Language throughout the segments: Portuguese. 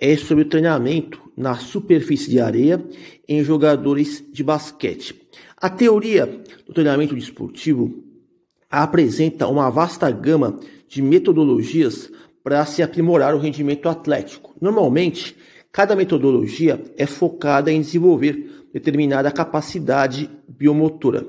é sobre o treinamento na superfície de areia em jogadores de basquete. A teoria do treinamento desportivo apresenta uma vasta gama de metodologias para se aprimorar o rendimento atlético. Normalmente, cada metodologia é focada em desenvolver determinada capacidade biomotora.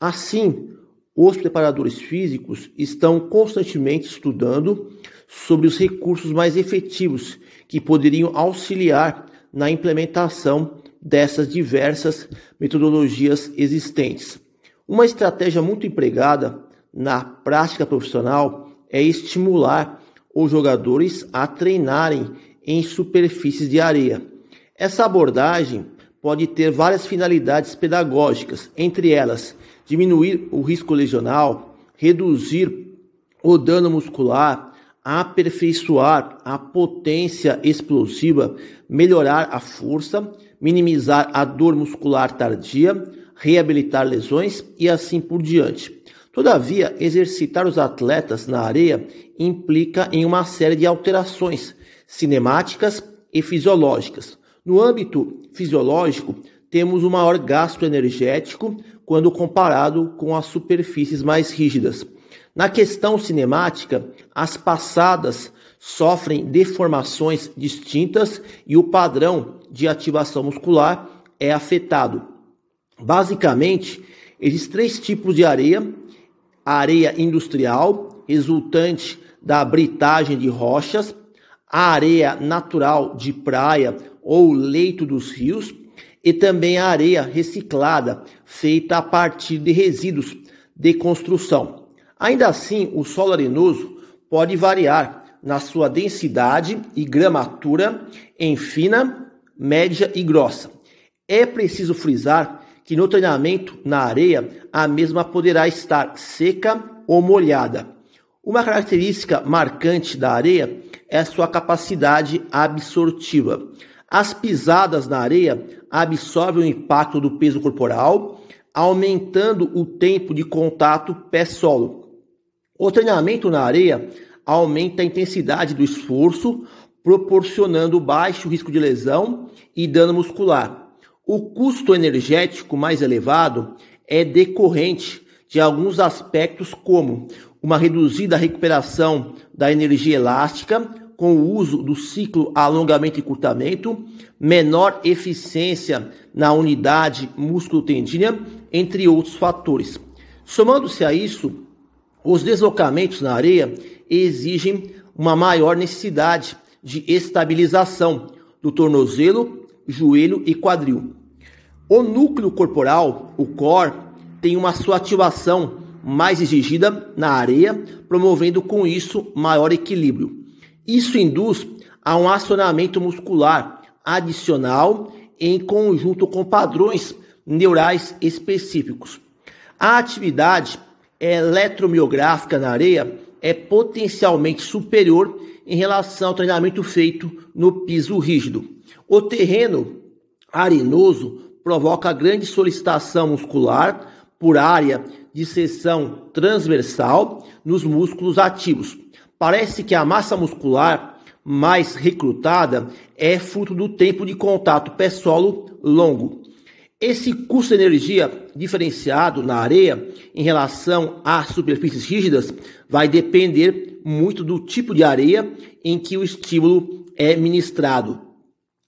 Assim, os preparadores físicos estão constantemente estudando sobre os recursos mais efetivos que poderiam auxiliar na implementação dessas diversas metodologias existentes. Uma estratégia muito empregada na prática profissional é estimular os jogadores a treinarem em superfícies de areia. Essa abordagem pode ter várias finalidades pedagógicas, entre elas diminuir o risco lesional, reduzir o dano muscular, aperfeiçoar a potência explosiva, melhorar a força, minimizar a dor muscular tardia, reabilitar lesões e assim por diante. Todavia, exercitar os atletas na areia implica em uma série de alterações cinemáticas e fisiológicas. No âmbito fisiológico, temos o maior gasto energético quando comparado com as superfícies mais rígidas. Na questão cinemática, as passadas sofrem deformações distintas e o padrão de ativação muscular é afetado. Basicamente, existem três tipos de areia: a areia industrial, resultante da britagem de rochas, a areia natural de praia ou leito dos rios, e também a areia reciclada, feita a partir de resíduos de construção. Ainda assim, o solo arenoso pode variar na sua densidade e gramatura em fina, média e grossa. É preciso frisar que no treinamento na areia a mesma poderá estar seca ou molhada. Uma característica marcante da areia é sua capacidade absortiva. As pisadas na areia absorvem o impacto do peso corporal, aumentando o tempo de contato pé-solo. O treinamento na areia aumenta a intensidade do esforço, proporcionando baixo risco de lesão e dano muscular. O custo energético mais elevado é decorrente de alguns aspectos, como uma reduzida recuperação da energia elástica com o uso do ciclo alongamento e curtamento, menor eficiência na unidade músculo-tendínea, entre outros fatores. Somando-se a isso, os deslocamentos na areia exigem uma maior necessidade de estabilização do tornozelo, joelho e quadril. O núcleo corporal, o core, tem uma sua ativação mais exigida na areia, promovendo com isso maior equilíbrio. Isso induz a um acionamento muscular adicional em conjunto com padrões neurais específicos. A atividade eletromiográfica na areia é potencialmente superior em relação ao treinamento feito no piso rígido. O terreno arenoso provoca grande solicitação muscular por área de seção transversal nos músculos ativos. Parece que a massa muscular mais recrutada é fruto do tempo de contato pé-solo longo. Esse custo de energia diferenciado na areia em relação às superfícies rígidas vai depender muito do tipo de areia em que o estímulo é ministrado.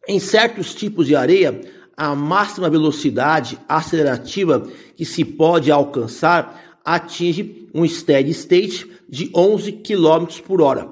Em certos tipos de areia, a máxima velocidade acelerativa que se pode alcançar atinge um steady state de 11 km por hora,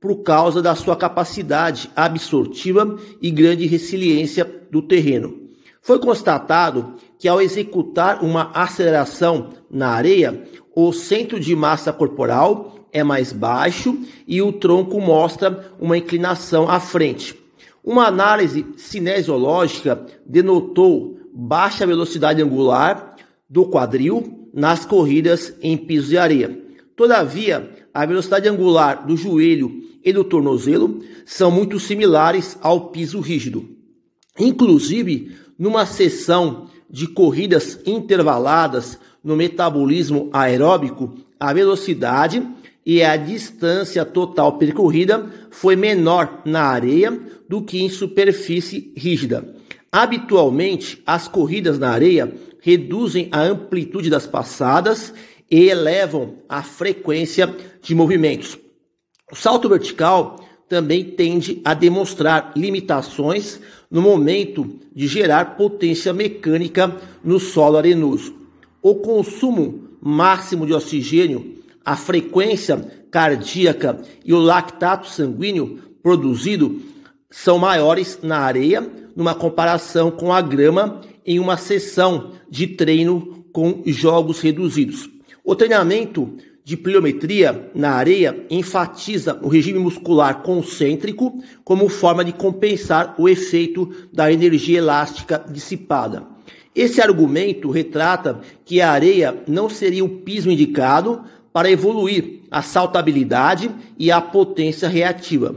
por causa da sua capacidade absortiva e grande resiliência do terreno. Foi constatado que ao executar uma aceleração na areia, o centro de massa corporal é mais baixo e o tronco mostra uma inclinação à frente. Uma análise cinesiológica denotou baixa velocidade angular do quadril nas corridas em piso de areia. Todavia, a velocidade angular do joelho e do tornozelo são muito similares ao piso rígido. Inclusive, numa sessão de corridas intervaladas no metabolismo aeróbico, a velocidade e a distância total percorrida foi menor na areia do que em superfície rígida. Habitualmente, as corridas na areia reduzem a amplitude das passadas e elevam a frequência de movimentos. O salto vertical também tende a demonstrar limitações no momento de gerar potência mecânica no solo arenoso. O consumo máximo de oxigênio, a frequência cardíaca e o lactato sanguíneo produzido são maiores na areia numa comparação com a grama em uma sessão de treino com jogos reduzidos. O treinamento de pliometria na areia enfatiza o regime muscular concêntrico como forma de compensar o efeito da energia elástica dissipada. Esse argumento retrata que a areia não seria o piso indicado para evoluir a saltabilidade e a potência reativa,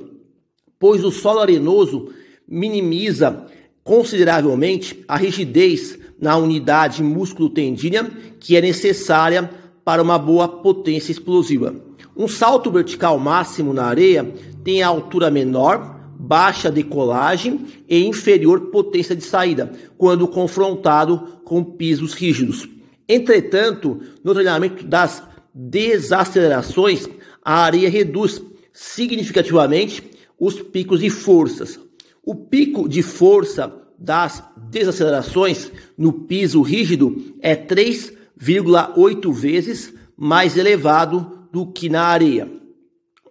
pois o solo arenoso minimiza consideravelmente a rigidez na unidade músculo-tendínea que é necessária para uma boa potência explosiva. Um salto vertical máximo na areia tem altura menor, baixa decolagem e inferior potência de saída, quando confrontado com pisos rígidos. Entretanto, no treinamento das desacelerações, a areia reduz significativamente os picos de forças. O pico de força das desacelerações no piso rígido é 3 1,8 vezes mais elevado do que na areia.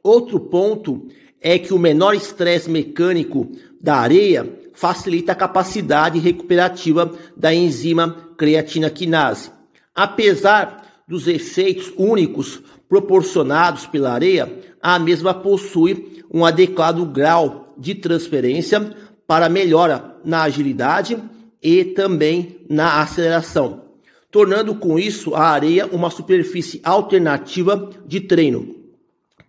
Outro ponto é que o menor estresse mecânico da areia facilita a capacidade recuperativa da enzima creatina quinase. Apesar dos efeitos únicos proporcionados pela areia, a mesma possui um adequado grau de transferência para melhora na agilidade e também na aceleração tornando com isso a areia uma superfície alternativa de treino.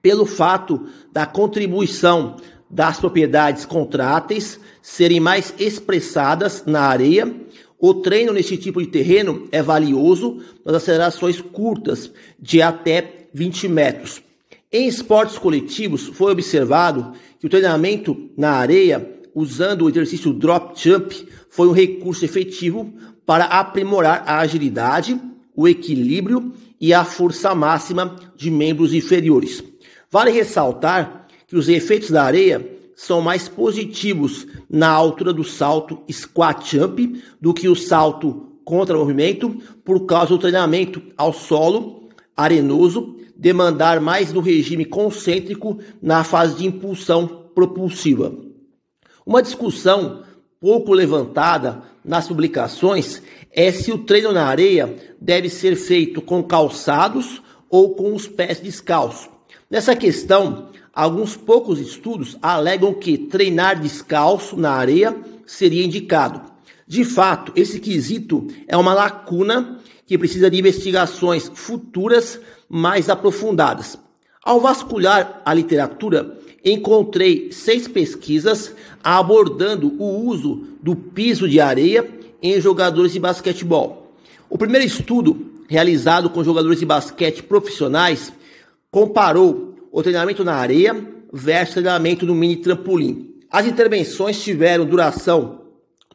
Pelo fato da contribuição das propriedades contráteis serem mais expressadas na areia, o treino nesse tipo de terreno é valioso nas acelerações curtas de até 20 metros. Em esportes coletivos, foi observado que o treinamento na areia, usando o exercício drop jump, foi um recurso efetivo para aprimorar a agilidade, o equilíbrio e a força máxima de membros inferiores. Vale ressaltar que os efeitos da areia são mais positivos na altura do salto squat jump do que o salto contra movimento, por causa do treinamento ao solo arenoso demandar mais do regime concêntrico na fase de impulsão propulsiva. Uma discussão pouco levantada nas publicações é se o treino na areia deve ser feito com calçados ou com os pés descalços. Nessa questão, alguns poucos estudos alegam que treinar descalço na areia seria indicado. De fato, esse quesito é uma lacuna que precisa de investigações futuras mais aprofundadas. Ao vasculhar a literatura, encontrei seis pesquisas abordando o uso do piso de areia em jogadores de basquetebol. O primeiro estudo, realizado com jogadores de basquete profissionais, comparou o treinamento na areia versus treinamento no mini trampolim. As intervenções tiveram duração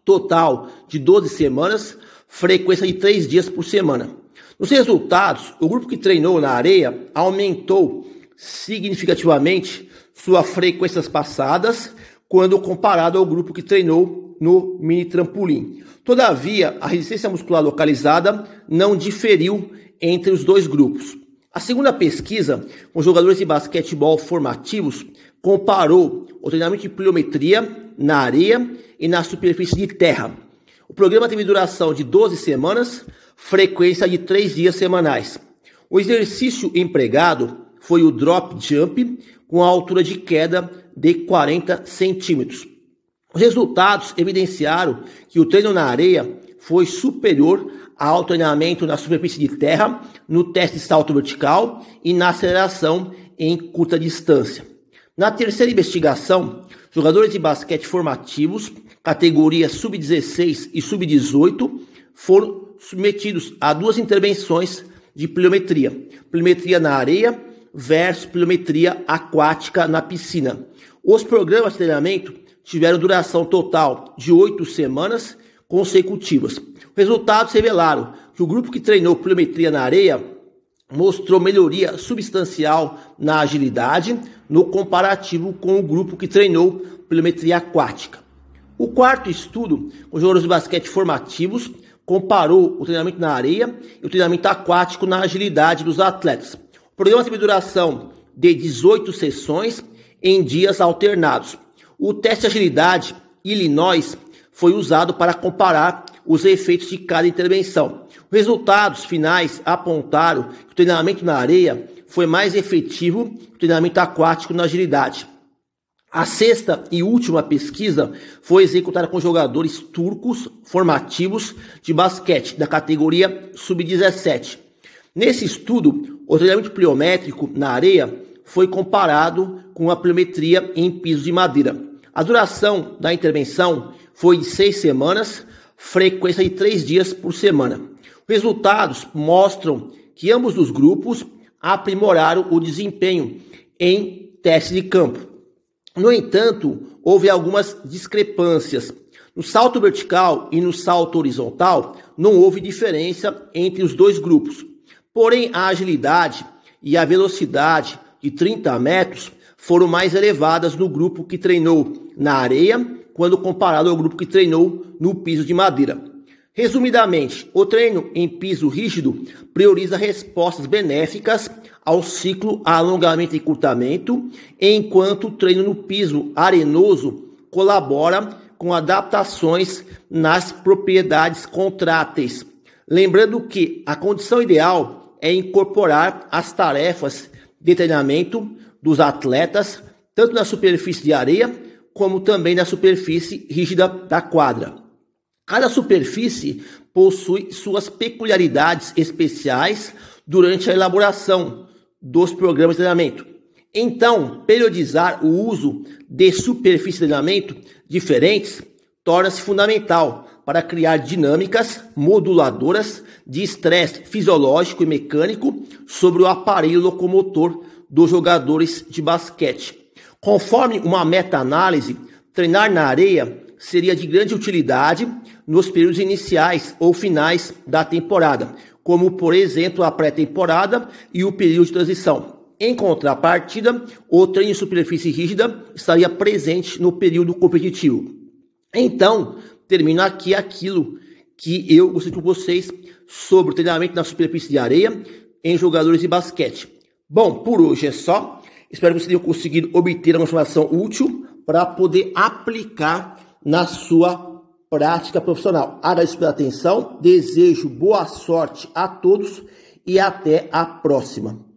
total de 12 semanas, frequência de 3 dias por semana. Nos resultados, o grupo que treinou na areia aumentou significativamente suas frequências passadas quando comparado ao grupo que treinou no mini trampolim. Todavia, a resistência muscular localizada não diferiu entre os dois grupos. A segunda pesquisa, com jogadores de basquetebol formativos, comparou o treinamento de pliometria na areia e na superfície de terra. O programa teve duração de 12 semanas, frequência de 3 dias semanais. O exercício empregado foi o drop jump, com a altura de queda de 40 centímetros. Os resultados evidenciaram que o treino na areia foi superior ao treinamento na superfície de terra, no teste de salto vertical e na aceleração em curta distância. Na terceira investigação, jogadores de basquete formativos, categorias sub-16 e sub-18, foram submetidos a duas intervenções de pliometria: pliometria na areia versus pliometria aquática na piscina. Os programas de treinamento tiveram duração total de oito semanas consecutivas. Resultados revelaram que o grupo que treinou pliometria na areia mostrou melhoria substancial na agilidade no comparativo com o grupo que treinou pliometria aquática. O quarto estudo, com jogadores de basquete formativos, comparou o treinamento na areia e o treinamento aquático na agilidade dos atletas. O programa teve duração de 18 sessões em dias alternados. O teste de agilidade Illinois foi usado para comparar os efeitos de cada intervenção. Os resultados finais apontaram que o treinamento na areia foi mais efetivo que o treinamento aquático na agilidade. A sexta e última pesquisa foi executada com jogadores turcos formativos de basquete da categoria sub-17. Nesse estudo, o treinamento pliométrico na areia foi comparado com a pliometria em piso de madeira. A duração da intervenção foi de seis semanas, frequência de três dias por semana. Os resultados mostram que ambos os grupos aprimoraram o desempenho em teste de campo. No entanto, houve algumas discrepâncias. No salto vertical e no salto horizontal, não houve diferença entre os dois grupos. Porém, a agilidade e a velocidade de 30 metros foram mais elevadas no grupo que treinou na areia, quando comparado ao grupo que treinou no piso de madeira. Resumidamente, o treino em piso rígido prioriza respostas benéficas ao ciclo alongamento e encurtamento, enquanto o treino no piso arenoso colabora com adaptações nas propriedades contráteis. Lembrando que a condição ideal é incorporar as tarefas de treinamento dos atletas, tanto na superfície de areia como também na superfície rígida da quadra. Cada superfície possui suas peculiaridades especiais durante a elaboração dos programas de treinamento. Então, periodizar o uso de superfícies de treinamento diferentes torna-se fundamental para criar dinâmicas moduladoras de estresse fisiológico e mecânico sobre o aparelho locomotor dos jogadores de basquete. Conforme uma meta-análise, treinar na areia seria de grande utilidade nos períodos iniciais ou finais da temporada, como por exemplo a pré-temporada e o período de transição. Em contrapartida, o treino em superfície rígida estaria presente no período competitivo. Então, termino aqui aquilo que eu gostei com vocês sobre o treinamento na superfície de areia em jogadores de basquete. Bom, por hoje é só. Espero que vocês tenham conseguido obter uma informação útil para poder aplicar na sua prática profissional. Agradeço pela atenção, desejo boa sorte a todos e até a próxima.